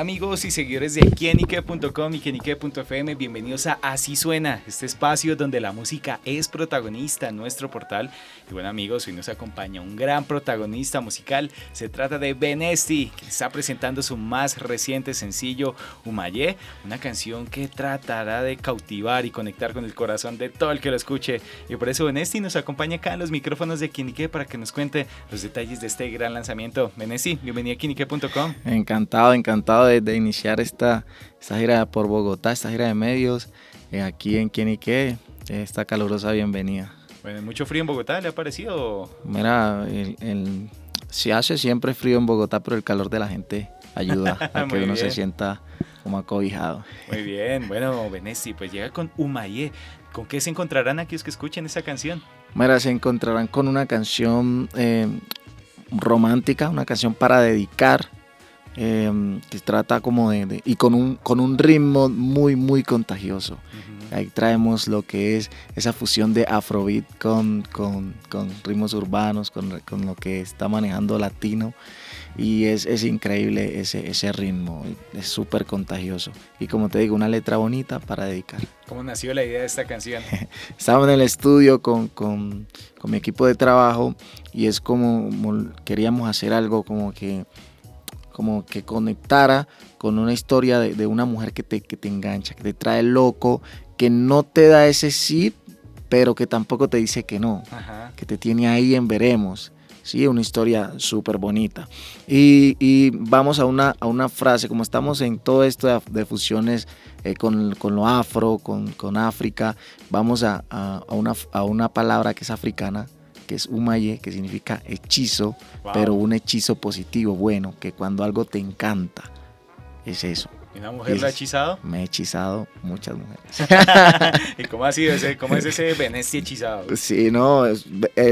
Amigos y seguidores de quienique.com y quienique.fm, bienvenidos a Así Suena, este espacio donde la música es protagonista en nuestro portal. Y bueno amigos, hoy nos acompaña un gran protagonista musical, se trata de Benesti, que está presentando su más reciente sencillo, Humayé, una canción que tratará de cautivar y conectar con el corazón de todo el que lo escuche. Y por eso Benesti nos acompaña acá en los micrófonos de Quienique para que nos cuente los detalles de este gran lanzamiento. Benesti, bienvenido a quienique.com. Encantado, encantado de, iniciar esta, esta, gira por Bogotá, esta gira de medios, eh, aquí en Quienique, esta calurosa bienvenida. Bueno, ¿mucho frío en Bogotá le ha parecido? Mira, el, se hace siempre frío en Bogotá, pero el calor de la gente ayuda a que uno se sienta como acobijado. Muy bien, bueno, Benesi, pues llega con Humayé. ¿Con qué se encontrarán aquellos que escuchen esa canción? Mira, se encontrarán con una canción eh, romántica, una canción para dedicar Em, que trata como de, y con un, con un ritmo muy, muy contagioso. Ahí traemos lo que es esa fusión de afrobeat con, con, con ritmos urbanos, con, con, lo que está manejando latino. Y es, es increíble ese, ese ritmo, es súper contagioso. Y como te digo, una letra bonita para dedicar. ¿Cómo nació la idea de esta canción? Estábamos en el estudio con, con, con mi equipo de trabajo y es como queríamos hacer algo como que como que conectara con una historia de, una mujer que te, que te engancha, que te trae loco, que no te da ese sí, pero que tampoco te dice que no, que te tiene ahí en veremos. Sí, una historia súper bonita. Y, vamos a una, a una frase, como estamos en todo esto de, fusiones eh, con, lo afro, con, con África, vamos a, una, a una palabra que es africana, que es Umaye, que significa hechizo, pero un hechizo positivo, bueno, que cuando algo te encanta, es eso. ¿Y una mujer la ha hechizado? Me he hechizado muchas mujeres. ¿Y cómo ha sido ese, cómo es ese Benesti hechizado? Sí, no, es,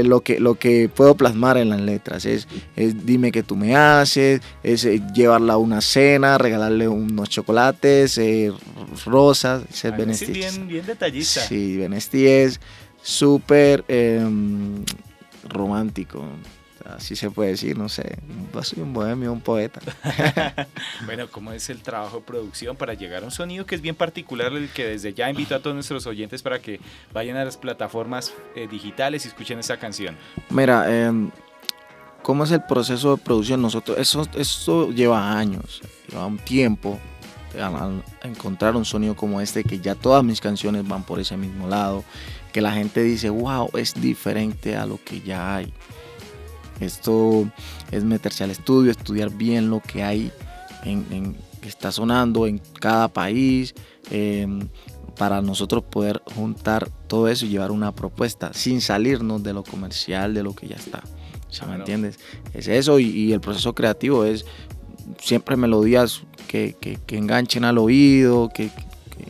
lo, que, lo que puedo plasmar en las letras es, es dime que tú me haces, es eh, llevarla a una cena, regalarle unos chocolates, eh, rosas, es Benesti. Bien, bien detallista. Sí, Benesti es súper... Em, romántico. Así se puede decir, no sé. Soy un bohemio, un poeta. bueno, ¿cómo es el trabajo de producción para llegar a un sonido que es bien particular, el que desde ya invito a todos nuestros oyentes para que vayan a las plataformas eh, digitales y escuchen esa canción? Mira, eh, ¿cómo es el proceso de producción? Nosotros, eso, eso lleva años, lleva un tiempo encontrar un sonido como este, que ya todas mis canciones van por ese mismo lado, que la gente dice, wow, es diferente a lo que ya hay. Esto es meterse al estudio, estudiar bien lo que hay, en, que está sonando en cada país, em, para nosotros poder juntar todo eso y llevar una propuesta sin salirnos de lo comercial, de lo que ya está. me entiendes? Es eso y, el proceso creativo es siempre melodías que, enganchen al oído, que,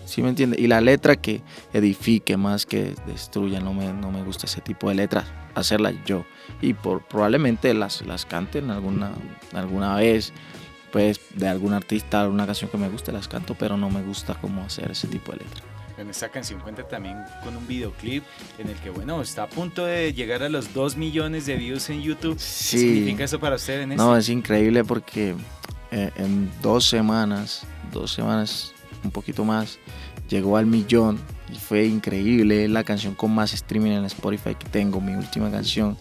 ¿sí me entiende? Y la letra que edifique más que destruya, no me, no me gusta ese tipo de letras, hacerlas yo. Y por, probablemente las, las canten alguna, alguna vez, pues de algún artista, alguna canción que me guste, las canto, pero no me gusta cómo hacer ese tipo de letras. En esta canción cuenta también con un videoclip en el que, bueno, está a punto de llegar a los 2 millones de views en YouTube. ¿Qué significa eso para usted en No, es increíble porque eh, en dos semanas, dos semanas, un poquito más, llegó al millón y fue increíble. Es la canción con más streaming en Spotify que tengo, mi última canción.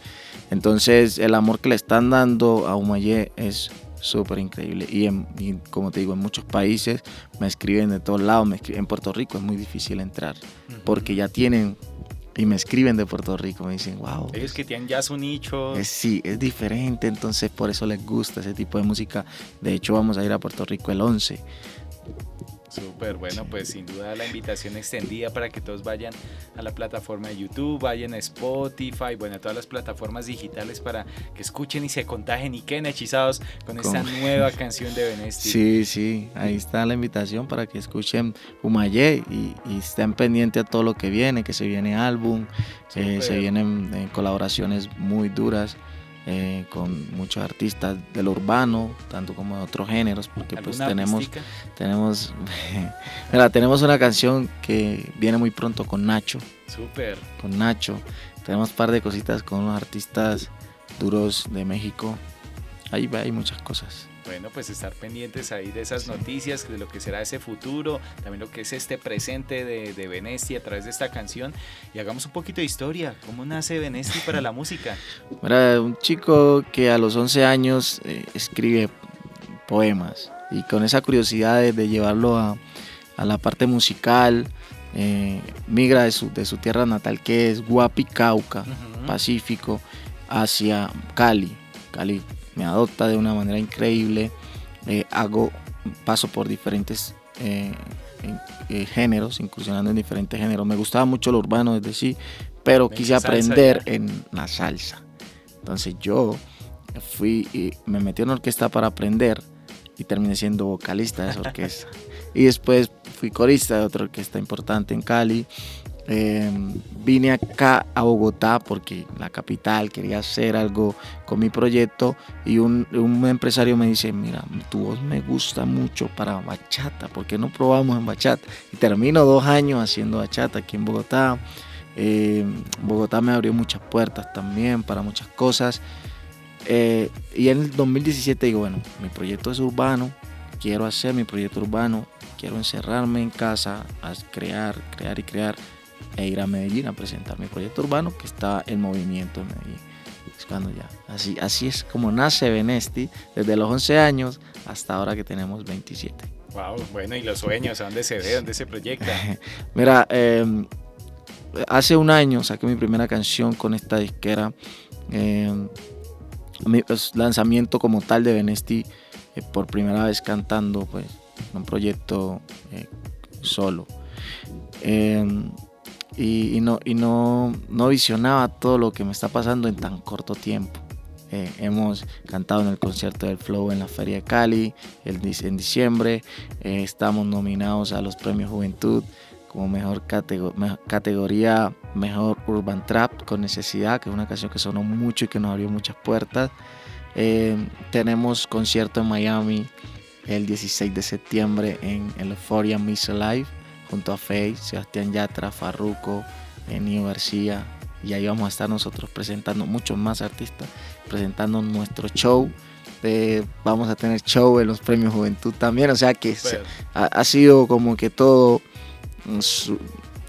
Entonces, el amor que le están dando a Humayé es súper increíble. Y, como te digo, en muchos países me escriben de todos lados. Me escriben, en Puerto Rico es muy difícil entrar porque ya tienen y me escriben de Puerto Rico, me dicen, wow. Ellos que tienen ya su nicho. sí, es diferente, entonces por eso les gusta ese tipo de música. De hecho, vamos a ir a Puerto Rico el 11 Súper, bueno, pues sin duda la invitación extendida para que todos vayan a la plataforma de YouTube, vayan a Spotify, bueno, a todas las plataformas digitales para que escuchen y se contagien y queden hechizados con esta nueva canción de Benesti. Sí, sí, ahí está la invitación para que escuchen Humayé y, estén pendientes a todo lo que viene, que se viene álbum, eh, se vienen eh, colaboraciones muy duras. Eh, con muchos artistas del urbano, tanto como de otros géneros, porque pues tenemos, tenemos, mira, tenemos una canción que viene muy pronto con Nacho. Súper. Con Nacho. Tenemos un par de cositas con unos artistas duros de México. Ahí hay muchas cosas. Bueno, pues estar pendientes ahí de esas noticias, de lo que será ese futuro, también lo que es este presente de, de Benesti a través de esta canción. Y hagamos un poquito de historia. ¿Cómo nace Benesti para la música? Era un chico que a los 11 años eh, escribe poemas y con esa curiosidad de, llevarlo a, a, la parte musical, eh, migra de su, de su, tierra natal que es Guapi, Cauca, Pacífico, hacia Cali. Cali me adopta de una manera increíble. Eh, hago, paso por diferentes eh, eh, géneros, incursionando en diferentes géneros. Me gustaba mucho lo urbano desde sí, pero quise aprender en la salsa. Entonces yo fui y me metí en orquesta para aprender y terminé siendo vocalista de esa orquesta. y después fui corista de otra orquesta importante en Cali Em, vine acá a Bogotá porque la capital quería hacer algo con mi proyecto y un, empresario me dice, mira, tu voz me gusta mucho para bachata, ¿por qué no probamos en bachata? Y termino dos años haciendo bachata aquí en Bogotá. Em, Bogotá me abrió muchas puertas también para muchas cosas. Eh, y en el 2017 digo, bueno, mi proyecto es urbano, quiero hacer mi proyecto urbano, quiero encerrarme en casa, a crear, crear y crear e ir a Medellín a presentar mi proyecto urbano que está en movimiento en Medellín. Es cuando ya, así, así es como nace Benesti desde los 11 años hasta ahora que tenemos 27. Wow, bueno, y los sueños, ¿a dónde se ve? ¿Dónde se proyecta? Mira, em, hace un año saqué mi primera canción con esta disquera. Em, mi pues, lanzamiento como tal de Benesti eh, por primera vez cantando pues un proyecto eh, solo. Em, y, no, y no, no, visionaba todo lo que me está pasando en tan corto tiempo. Eh, hemos cantado en el concierto del Flow en la Feria de Cali el, en diciembre. Eh, estamos nominados a los premios Juventud como mejor categoría Mejor Urban Trap con Necesidad, que es una canción que sonó mucho y que nos abrió muchas puertas. Eh, tenemos concierto en Miami el 16 de septiembre en el Euphoria Miss Alive junto a Faye, Sebastián Yatra, Farruco, Enio García. Y ahí vamos a estar nosotros presentando muchos más artistas, presentando nuestro show. vamos a tener show en los premios Juventud también. O sea que ha, sido como que todo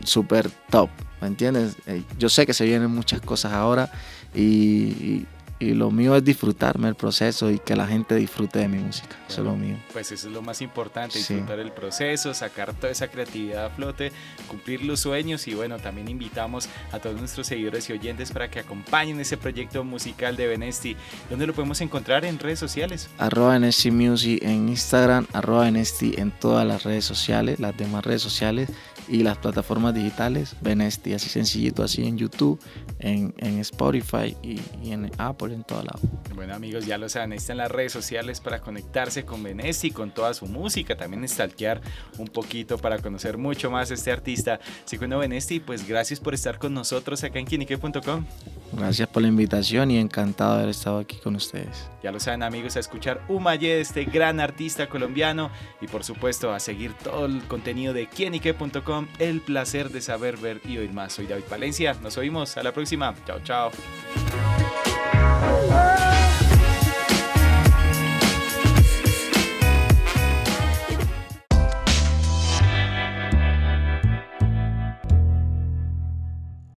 súper top. ¿Me entiendes? Eh, yo sé que se vienen muchas cosas ahora y y lo mío es disfrutarme el proceso y que la gente disfrute de mi música. eso es lo mío. Pues eso es lo más importante, disfrutar el proceso, sacar toda esa creatividad a flote, cumplir los sueños y bueno, también invitamos a todos nuestros seguidores y oyentes para que acompañen ese proyecto musical de Benesti. ¿Dónde lo podemos encontrar en redes sociales? Arroba Benesti Music en Instagram, arroba Benesti en todas las redes sociales, las demás redes sociales y las plataformas digitales, Benesti, así sencillito, así en YouTube, en, en Spotify y, en Apple en todo lado. Bueno amigos, ya lo saben, están las redes sociales para conectarse con Benesti, con toda su música, también stalkear un poquito para conocer mucho más a este artista. Segundo Benesti, pues gracias por estar con nosotros acá en quinique.com. Gracias por la invitación y encantado de haber estado aquí con ustedes. Ya lo saben amigos, a escuchar Umaye este gran artista colombiano y por supuesto a seguir todo el contenido de quienique.com. El placer de saber, ver y oír más. Soy David Valencia, nos oímos a la próxima. Chao, chao.